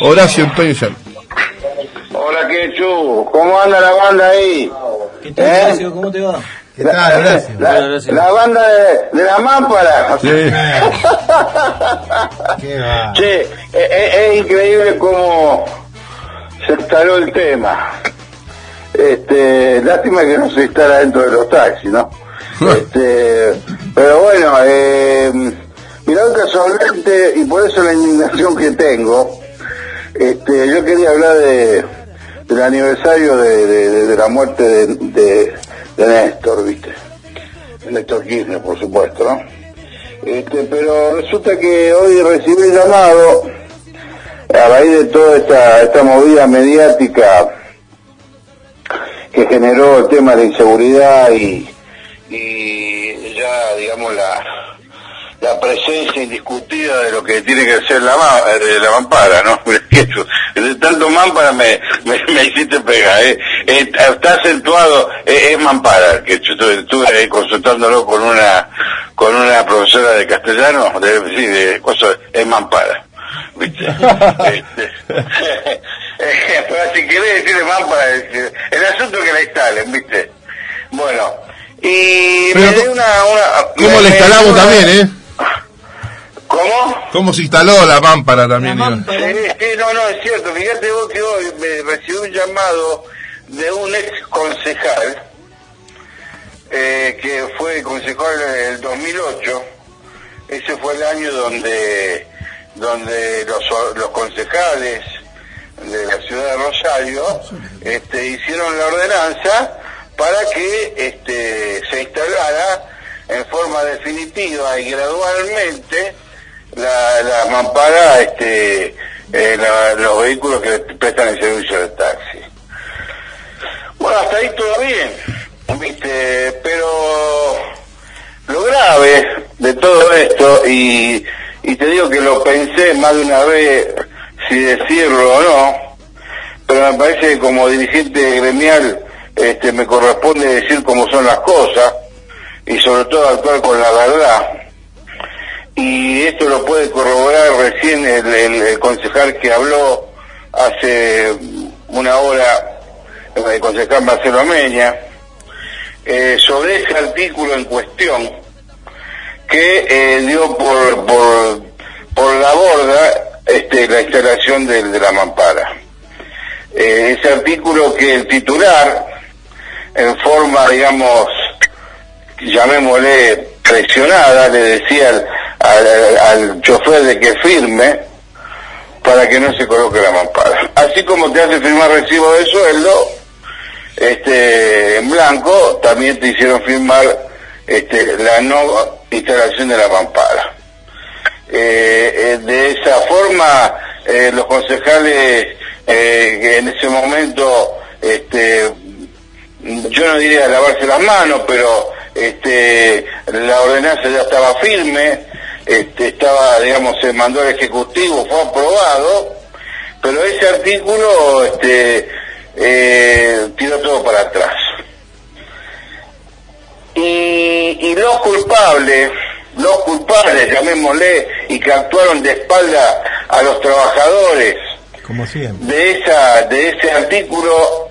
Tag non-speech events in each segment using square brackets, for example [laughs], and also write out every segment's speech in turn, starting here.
Horacio Antonio. Hola, Quechu. ¿Cómo anda la banda ahí? ¿Qué tal, ¿Eh? Horacio? ¿Cómo te va? ¿Qué tal, Horacio? La, Hola, Horacio. la banda de, de la mámpara. Sí. [laughs] ¿Qué va? Che, es, es- es increíble cómo se instaló el tema. Este, lástima que no se instala dentro de los taxis, ¿no? [laughs] Este, pero bueno, eh, mirá casualmente, y por eso la indignación que tengo, este, yo quería hablar de, del aniversario de, la muerte de, Néstor, ¿viste? Néstor Kirchner, por supuesto, ¿no? Este, pero resulta que hoy recibí llamado a raíz de toda esta, esta movida mediática que generó el tema de inseguridad y, y ya, digamos, la, la presencia indiscutida de lo que tiene que ser la, ma- de la mampara, ¿no? [laughs] De tanto mampara me, me, me hiciste pegar, ¿eh? Eh, Está acentuado, eh, es mampara, que yo estuve, estuve ahí consultándolo con una con una profesora de castellano, de, sí, de cosas, es mampara. ¿Viste? [laughs] Este, [laughs] pero si querés decirle mampara, es- el asunto que la instalen, ¿viste? Bueno, y Pero me una, una... ¿Cómo me- la me instalamos una- también, eh? ¿Cómo? ¿Cómo se instaló la mámpara también? La digo? mámpara. Sí, sí, no, no, es cierto. Fíjate vos que hoy me recibí un llamado de un ex concejal, eh, que fue concejal en el 2008. Ese fue el año donde, donde los, los concejales de la ciudad de Rosario este, hicieron la ordenanza para que este, se instalara en forma definitiva y gradualmente la, la mampara este, en la- los vehículos que prestan el servicio de taxi. Bueno, hasta ahí todo bien, pero lo grave de todo esto, y, y te digo que lo pensé más de una vez si decirlo o no, pero me parece que como dirigente gremial este, me corresponde decir cómo son las cosas y sobre todo actuar con la verdad. Y esto lo puede corroborar recién el, concejal que habló hace una hora, el concejal Marcelo Ameña, eh, sobre ese artículo en cuestión que eh, dio por, por, por la borda este, la instalación de, la mampara. Eh, ese artículo que el titular, en forma, digamos, llamémosle presionada, le decía al, al, al chofer de que firme para que no se coloque la mampara. Así como te hace firmar recibo de sueldo, este, en blanco, también te hicieron firmar este, la no instalación de la mampara. Eh, eh, de esa forma, eh, los concejales eh, que en ese momento, este, yo no diría lavarse las manos, pero este, la ordenanza ya estaba firme, este, estaba, digamos, se mandó al Ejecutivo, fue aprobado, pero ese artículo este, eh, tiró todo para atrás. Y, y los culpables, los culpables, llamémosle, y que actuaron de espalda a los trabajadores Como de esa de ese artículo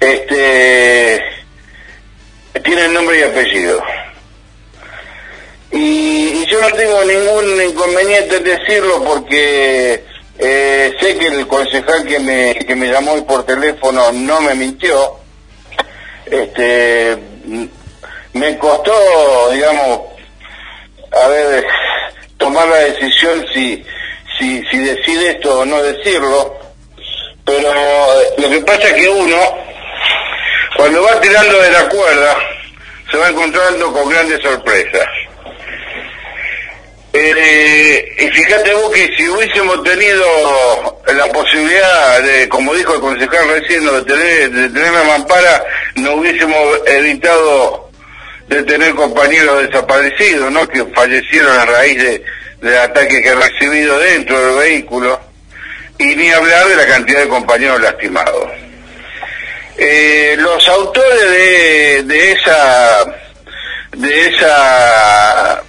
este tienen nombre y apellido y yo no tengo ningún inconveniente en decirlo porque eh, sé que el concejal que me que me llamó hoy por teléfono no me mintió. Este me costó digamos a ver tomar la decisión si si si decir esto o no decirlo. Pero eh, lo que pasa es que uno cuando va tirando de la cuerda se va encontrando con grandes sorpresas Eh, y fíjate vos que si hubiésemos tenido la posibilidad de, como dijo el concejal recién, de tener, de tener la mampara, no hubiésemos evitado de tener compañeros desaparecidos, ¿no? Que fallecieron a raíz de, del ataque que han recibido dentro del vehículo, y ni hablar de la cantidad de compañeros lastimados. Eh, los autores de, de esa de esa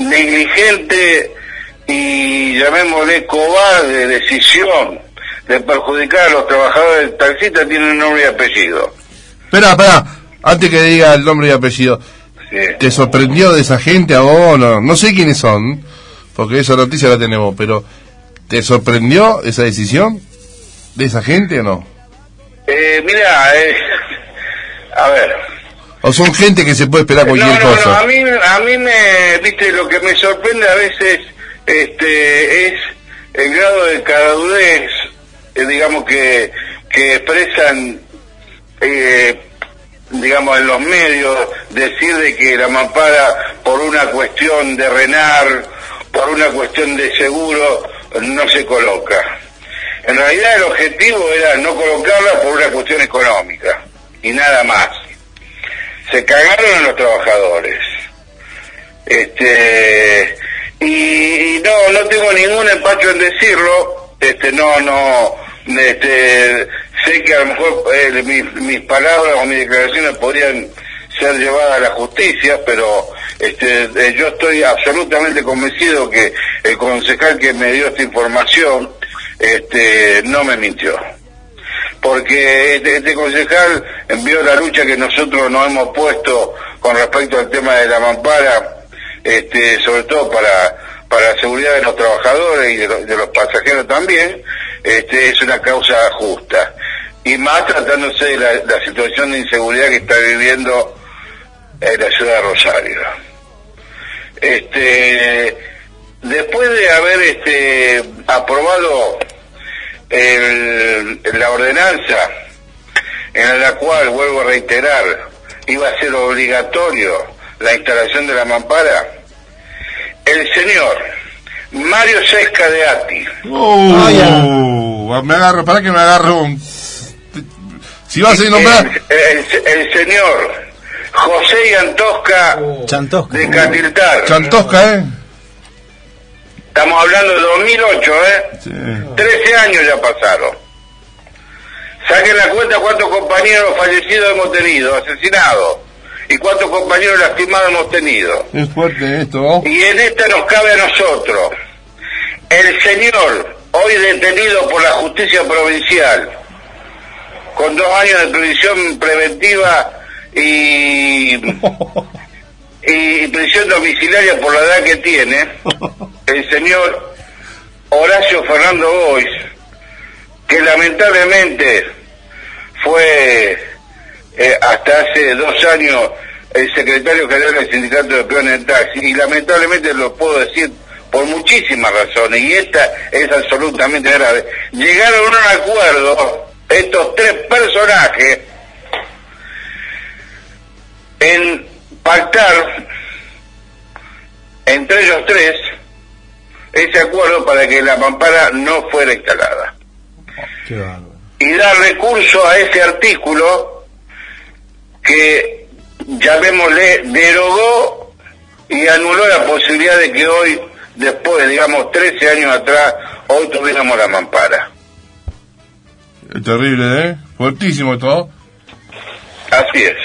negligente y llamémosle cobarde decisión de perjudicar a los trabajadores del taxista tiene un nombre y apellido. Espera, espera, antes que diga el nombre y apellido, Sí. ¿te sorprendió de esa gente a vos? No, no sé quiénes son, porque esa noticia la tenemos, pero ¿te sorprendió esa decisión de esa gente o no? Eh, mira, eh, [laughs] a ver. ¿O son gente que se puede esperar No, cualquier no, no, cosa? a mí, a mí me, viste, lo que me sorprende a veces este, es el grado de caradurez, eh, digamos, que, que expresan, eh, digamos, en los medios, decir de que la mampara, por una cuestión de renar, por una cuestión de seguro, no se coloca. En realidad el objetivo era no colocarla por una cuestión económica, y nada más se cagaron en los trabajadores. Este y, y no no tengo ningún empacho en decirlo, este no no este sé que a lo mejor eh, mis, mis palabras o mis declaraciones podrían ser llevadas a la justicia, pero este eh, yo estoy absolutamente convencido que el concejal que me dio esta información este no me mintió porque este, este concejal envió la lucha que nosotros nos hemos puesto con respecto al tema de la mampara, este, sobre todo para, para la seguridad de los trabajadores y de, los- de los pasajeros también, este, es una causa justa. Y más tratándose de la, situación de inseguridad que está viviendo en la ciudad de Rosario. Este, después de haber este, aprobado el- la ordenanza en la cual, vuelvo a reiterar, iba a ser obligatorio la instalación de la mampara, el señor Mario Sesca de Ati, Uh, me agarro, para que me agarro un... Si vas a nombrar... el, el- el señor José Antosca Chantosca. de Catiltar, Chantosca, ¿eh? Estamos hablando de 2008, ¿eh? Sí. 13 años ya pasaron. Saquen la cuenta cuántos compañeros fallecidos hemos tenido, asesinados, y cuántos compañeros lastimados hemos tenido. Es fuerte esto. Y en esta nos cabe a nosotros. El señor, hoy detenido por la justicia provincial, con dos años de prisión preventiva y, [laughs] y prisión domiciliaria por la edad que tiene, [laughs] el señor Horacio Fernando Bois, que lamentablemente fue eh, hasta hace dos años el secretario general del sindicato de peones del taxi y lamentablemente lo puedo decir por muchísimas razones y esta es absolutamente grave. Llegaron a un acuerdo estos tres personajes en pactar entre ellos tres ese acuerdo para que la mampara no fuera instalada Qué y dar recurso a ese artículo que, llamémosle, derogó y anuló la posibilidad de que hoy, después, digamos, 13 años atrás, hoy tuviéramos la mampara. Es terrible, ¿eh? Fuertísimo todo. Así es.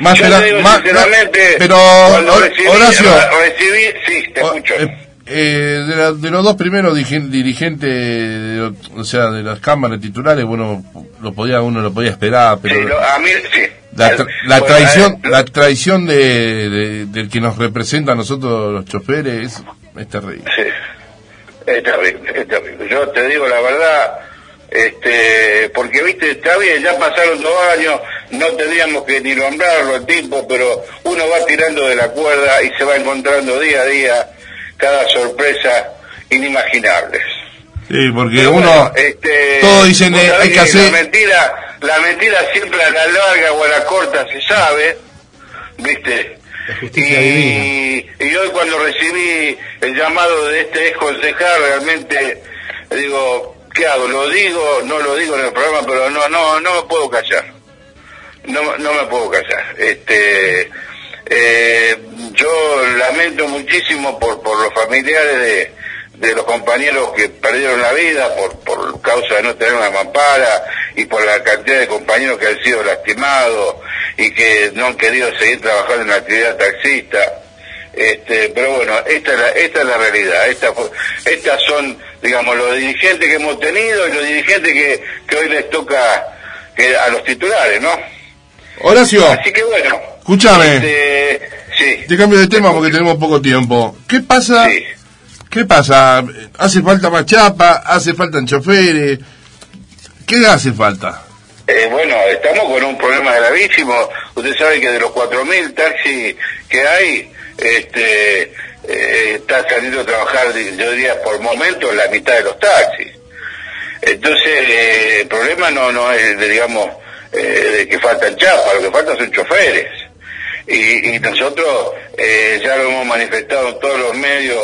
Más Yo te digo más- sinceramente, pero, cuando Hor- recibí, Horacio, recibí, sí, te escucho. eh, eh, de, la- de los dos primeros dirige- dirigentes, de o sea, de las cámaras titulares, bueno, lo podía uno lo podía esperar, pero Sí, lo- a mí, sí. la, tra- la traición, eh, la traición de, de- del que nos representa a nosotros los choferes es, es terrible. Sí, es terrible, es terrible. Yo te digo la verdad, este, porque viste, está bien, ya pasaron dos años, no tendríamos que ni nombrarlo el tipo, pero uno va tirando de la cuerda y se va encontrando día a día cada sorpresa inimaginables. Sí, porque Pero uno, bueno, este, todos dicen, eh, hay que hacer- La mentira, la mentira siempre a la larga o a la corta se sabe, ¿viste? Y, y hoy cuando recibí el llamado de este ex concejal, realmente digo, ¿qué hago? ¿Lo digo? No lo digo en el programa, pero no, no, no me puedo callar. No, no me puedo callar. Este, eh, yo lamento muchísimo por, por los familiares de, de los compañeros que perdieron la vida por, por causa de no tener una mampara y por la cantidad de compañeros que han sido lastimados y que no han querido seguir trabajando en la actividad taxista. Este, pero bueno, esta es la, esta es la realidad. Esta, estas son, digamos, los dirigentes que hemos tenido y los dirigentes que, que hoy les toca que, a los titulares, ¿no? Horacio, Así que bueno. Escúchame. Este, sí. te cambio de tema porque tenemos poco tiempo. ¿Qué pasa? Sí. ¿Qué pasa? ¿Hace falta más chapa? ¿Hace falta choferes? ¿Qué hace falta? Eh, bueno, estamos con un problema gravísimo. Usted sabe que de los 4.000 taxis que hay, este, eh, está saliendo a trabajar, yo diría, por momentos la mitad de los taxis. Entonces, eh, el problema no, no es, de, digamos, eh, de que faltan chapas, lo que faltan son choferes. Y, y nosotros eh, ya lo hemos manifestado en todos los medios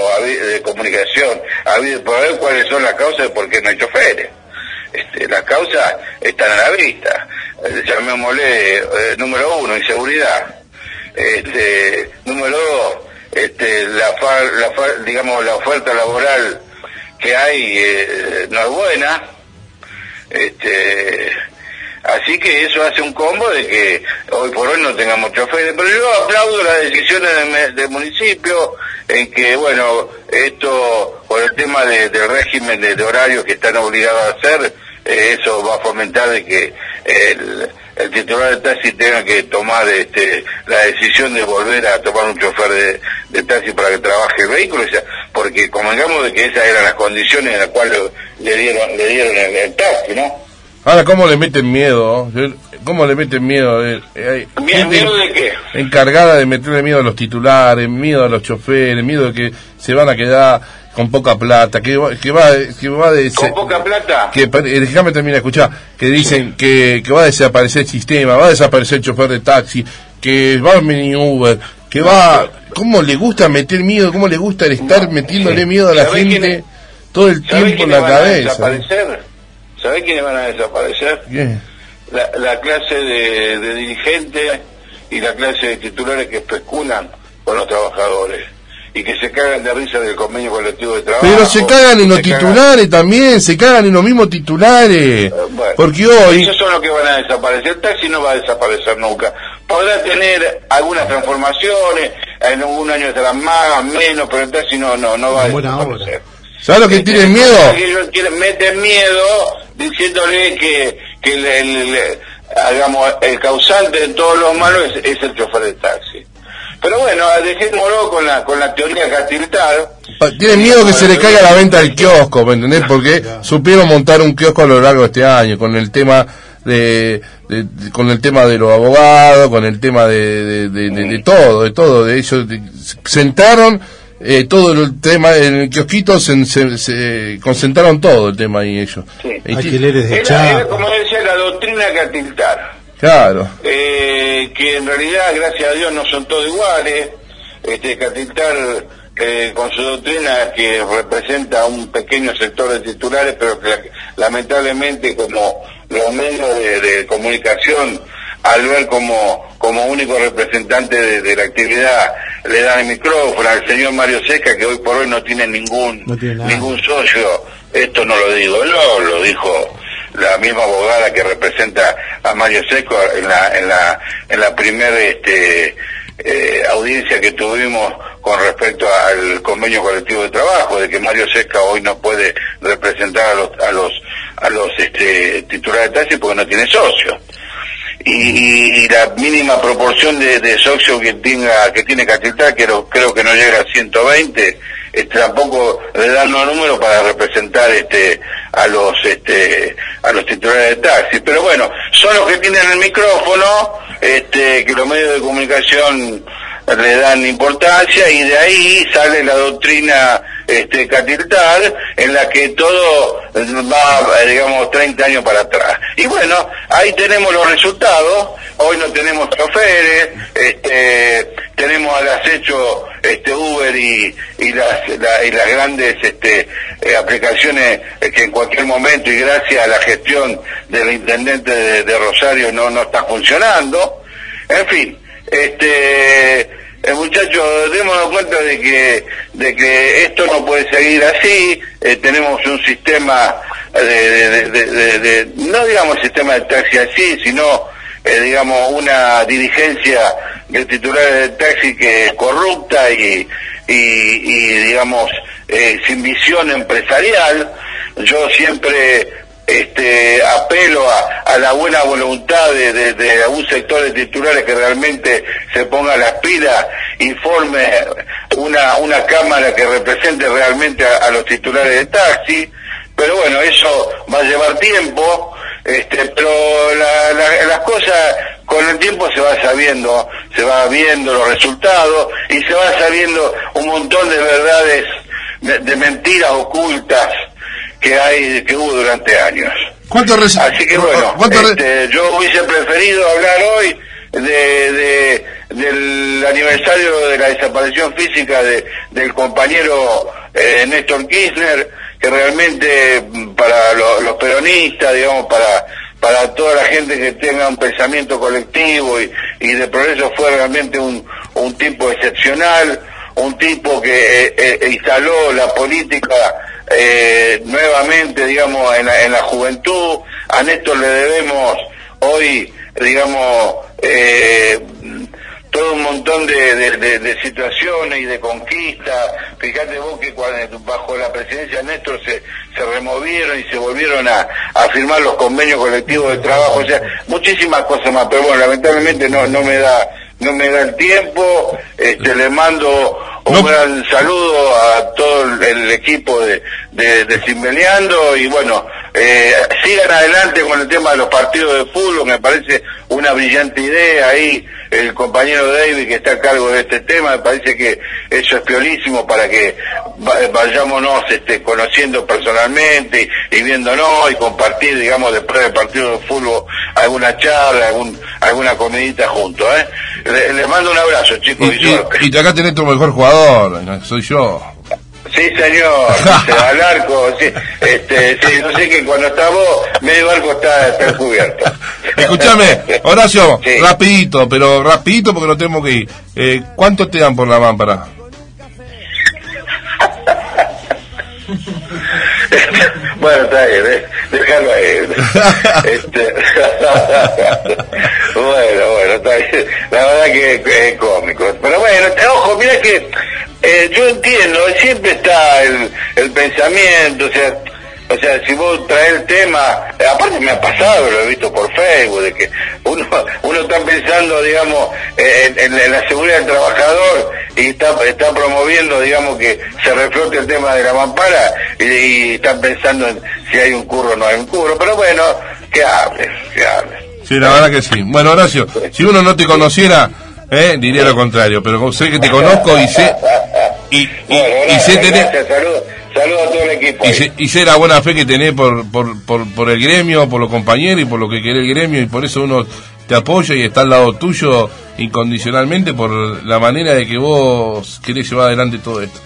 de comunicación, habido por ver cuáles son las causas de por qué no hay choferes. Este, las causas están a la vista. Eh, llamémosle, eh, número uno, inseguridad. Este, número dos, este, la, fa- la fa- digamos, la oferta laboral que hay eh, no es buena. Este, así que eso hace un combo de que hoy por hoy no tengamos choferes. Pero yo aplaudo las decisiones del, del municipio en que, bueno, esto, por el tema de- del régimen de, de horarios que están obligados a hacer, eh, eso va a fomentar de que el, titular de taxi tenga que tomar este, la decisión de volver a tomar un chofer de, taxi para que trabaje el vehículo, o sea, porque convengamos de que esas eran las condiciones en las cuales le dieron, le dieron el taxi, ¿no? Ahora, ¿cómo le meten miedo? ¿Cómo le meten miedo? Eh, eh, Hay ¿Miedo, de qué? encargada de meterle miedo a los titulares, miedo a los choferes, miedo de que se van a quedar con poca plata, que va, que va, que va de ¿Con poca plata? que eh, déjame terminar de escuchar, que dicen que, que va a desaparecer el sistema, va a desaparecer el chofer de taxi, que va a venir Uber, que va, cómo le gusta meter miedo, cómo le gusta el estar metiéndole miedo a la ¿Sabés gente todo el ¿Sabés tiempo en la cabeza. ¿Sabés quiénes van a desaparecer? La, la clase de, de dirigentes y la clase de titulares que especulan con los trabajadores y que se cagan de risa del convenio colectivo de trabajo. Pero se cagan en los se cagan- titulares también, se cagan en los mismos titulares. Eh, bueno, Porque hoy, Esos son los que van a desaparecer. El taxi no va a desaparecer nunca. Podrá tener algunas transformaciones, en un año estará más, menos, pero el taxi no, no, no va a desaparecer. ¿Sabes lo que Este, tienen miedo? que ellos quieren- meten miedo diciéndole que, que el, el- el- hagamos, el causante de todos los malos es, es el chofer de taxi. Pero bueno, dejémoslo con la, con la teoría Catiltar. Pa- Tienen miedo que se le caiga la venta del kiosco, ¿me entendés? Porque supieron montar un kiosco a lo largo de este año, con el tema de, de- de- con el tema de los abogados, con el tema de, de, de- de- de todo, de todo, de ellos de- sentaron eh, todo el tema en el kiosquito, se, se- se concentraron todo el tema ahí ellos. Sí. Alquileres de Era, era como decía la doctrina Catiltar. Claro. eh, que en realidad, gracias a Dios, no son todos iguales. Este, Catiltar, eh, con su doctrina, que representa un pequeño sector de titulares, pero que lamentablemente, como los medios de, de comunicación, al ver como, como único representante de, de la actividad, le dan el micrófono al señor Mario Seca, que hoy por hoy no tiene ningún, No tiene ningún socio. Esto no lo digo yo, lo dijo la misma abogada que representa a Mario Seco en la en la en la primera este eh, audiencia que tuvimos con respecto al convenio colectivo de trabajo de que Mario Seca hoy no puede representar a los a los a los este titulares de taxi porque no tiene socios y, y la mínima proporción de, de socios que tenga que tiene Catiltar que creo que no llega a 120 este, tampoco le dan los números para representar este a los este a los titulares de taxi. Pero bueno son los que tienen el micrófono este que los medios de comunicación le dan importancia y de ahí sale la doctrina este Catiltar en la que todo va eh, digamos 30 años para atrás. Y bueno ahí tenemos los resultados. Hoy no tenemos choferes este tenemos al acecho este Uber y, y las la- y las grandes este eh, aplicaciones eh, que en cualquier momento y gracias a la gestión del intendente de, de Rosario no no está funcionando. En fin este muchachos démonos cuenta de que de que esto no puede seguir así eh, tenemos un sistema de- no digamos sistema de taxi así sino eh, digamos una dirigencia de titulares de taxi que es corrupta y, y, y, digamos, eh, sin visión empresarial. Yo siempre este, apelo a, la buena voluntad de, de, algún sector de titulares que realmente se ponga las pilas y forme una, una cámara que represente realmente a, los titulares de taxi. Pero bueno, eso va a llevar tiempo, este, pero la- la- las cosas con el tiempo se va sabiendo, se va viendo los resultados y se va sabiendo un montón de verdades, de, de mentiras ocultas que hay, que hubo durante años. ¿Cuánto Así que bueno, ¿Cuánto re- este, yo hubiese preferido hablar hoy de, de- del aniversario de la desaparición física de, del compañero eh, Néstor Kirchner, que realmente mm, para lo- los peronistas, digamos, para para toda la gente que tenga un pensamiento colectivo y, y de progreso fue realmente un, un tipo excepcional, un tipo que eh, eh, instaló la política eh, nuevamente, digamos, en la, en la juventud. A Néstor le debemos hoy, digamos, eh, todo un montón de, situaciones y de conquistas. Fíjate vos que cuando, bajo la presidencia de Néstor se, se removieron y se volvieron a, a firmar los convenios colectivos de trabajo, o sea, muchísimas cosas más, pero bueno, lamentablemente no, no me da no me da el tiempo, este, le mando un gran saludo a todo el, equipo de, de, de y bueno, eh, sigan adelante con el tema de los partidos de fútbol, me parece una brillante idea ahí, el compañero David que está a cargo de este tema, me parece que eso es piolísimo para que va- vayámonos este, conociendo personalmente y, y viéndonos y compartir, digamos, después del partido de fútbol alguna charla, algún, alguna comidita juntos, ¿eh? Le- Les mando un abrazo, chicos, y, y, y, y acá tenés tu mejor jugador, soy yo. Sí, señor, [laughs] al arco, sí, este, sí, no sé que cuando está vos, medio arco está, está cubierto. [laughs] Escúchame, Horacio, Sí. rapidito, pero rapidito porque no tenemos que ir. Eh, ¿Cuánto te dan por la mámpara? [laughs] Bueno, está bien, eh, déjalo ahí. [laughs] Este, [laughs] bueno, bueno, está bien. La verdad que, es cómico. Pero bueno, ojo, mira que eh, yo entiendo, siempre está el, el pensamiento, o sea, o sea, si vos traes el tema, aparte me ha pasado, lo he visto por Facebook, de que uno, uno está pensando, digamos, en la seguridad del trabajador y está, está promoviendo, digamos, que se reflote el tema de la mampara y, y están pensando en si hay un curro o no hay un curro. Pero bueno, que hable, que hable. Sí, la verdad que sí. Bueno, Horacio, si uno no te conociera, eh, diría lo contrario, pero como sé que te conozco y sé y, y, Bueno, y sé tener saludos saludo a todo el equipo. y sé, y sé la buena fe que tenés por, por, por, por el gremio, por los compañeros y por lo que quiere el gremio y por eso uno te apoya y está al lado tuyo incondicionalmente por la manera de que vos querés llevar adelante todo esto.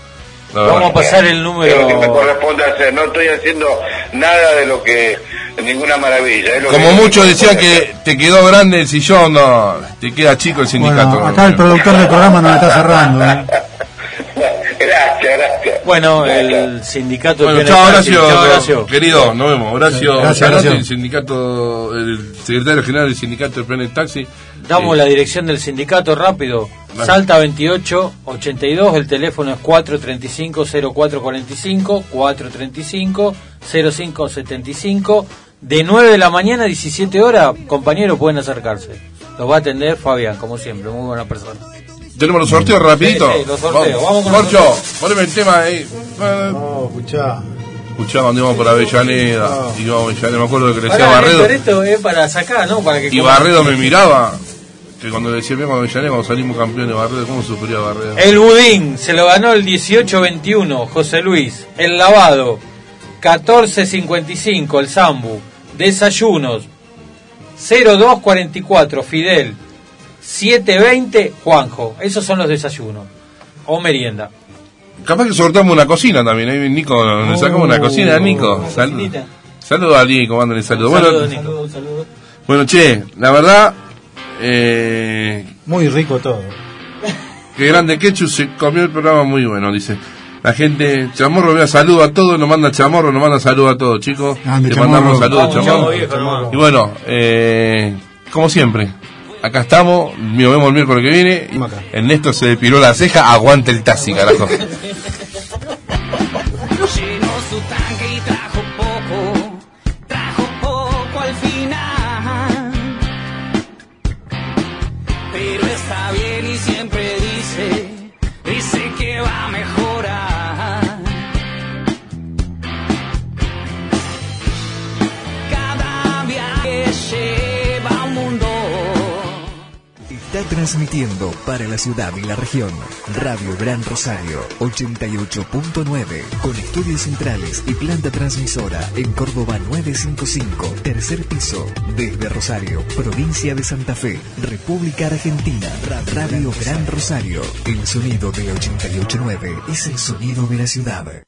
Vamos a pasar el Es lo que me número. corresponde hacer. No estoy haciendo nada de lo que. Ninguna maravilla. es lo Como muchos decían que te quedó grande el sillón, no, te queda chico el sindicato. Bueno, acá el productor del programa nos está cerrando. ¿eh? [laughs] gracias, gracias. Bueno, el sindicato Bueno, chao. Horacio, Chao, Horacio. querido, nos vemos. Horacio Gracias, Horacio. el sindicato, el secretario general del sindicato de Planet Taxi. Damos Eh, la dirección del sindicato rápido. Vale. Salta 28 82, el teléfono es 435 0445 435 0575 de 9 de la mañana a 17 horas, compañeros pueden acercarse. Los va a atender Fabián, como siempre, muy buena persona. Tenemos los sorteos rapidito. Sí, sí, los sorteos. Vamos con los Corcho, sorteos. poneme el tema ahí. Oh, escuchá. Escuchá cuando íbamos por Avellaneda. Íbamos a Avellaneda, me acuerdo que le decía Barredo. Esto es para sacar, ¿no? Para que Y Barredo me miraba. Que cuando le decía, mira, cuando Avellaneda, cuando salimos campeones, Barredo, ¿cómo sufría Barredo? El budín se lo ganó el 18-21, José Luis. El lavado, 14-55, el Zambu. Desayunos, 02-44, Fidel. 7-20, Juanjo. Esos son los desayunos. O merienda. Capaz que sortamos una cocina también. Ahí Nico, le sacamos una cocina a Nico. Saludos a Nico, mándale saludos. Bueno, Saludos, Nico. Saludos. bueno, che, la verdad, eh, Muy rico todo. Qué grande Quechu se comió el programa muy bueno, dice. La gente, Chamorro, vea saludo a todos, nos manda Chamorro, nos manda saludo a todos, chicos. Grande Le Chamorro. mandamos saludos, Vamos, Chamorro. viejo. Y bueno, eh, como siempre, acá estamos, nos vemos el miércoles que viene. Ernesto se depiló la ceja, aguante el taxi, carajo. Llenó su tanque y trajo poco, trajo poco al final. Pero está bien transmitiendo para la ciudad y la región Radio Gran Rosario 88.9 con estudios centrales y planta transmisora en Córdoba 955, tercer piso, desde Rosario, provincia de Santa Fe, República Argentina. Ra- Radio Gran Rosario, el sonido de 88.9 es el sonido de la ciudad.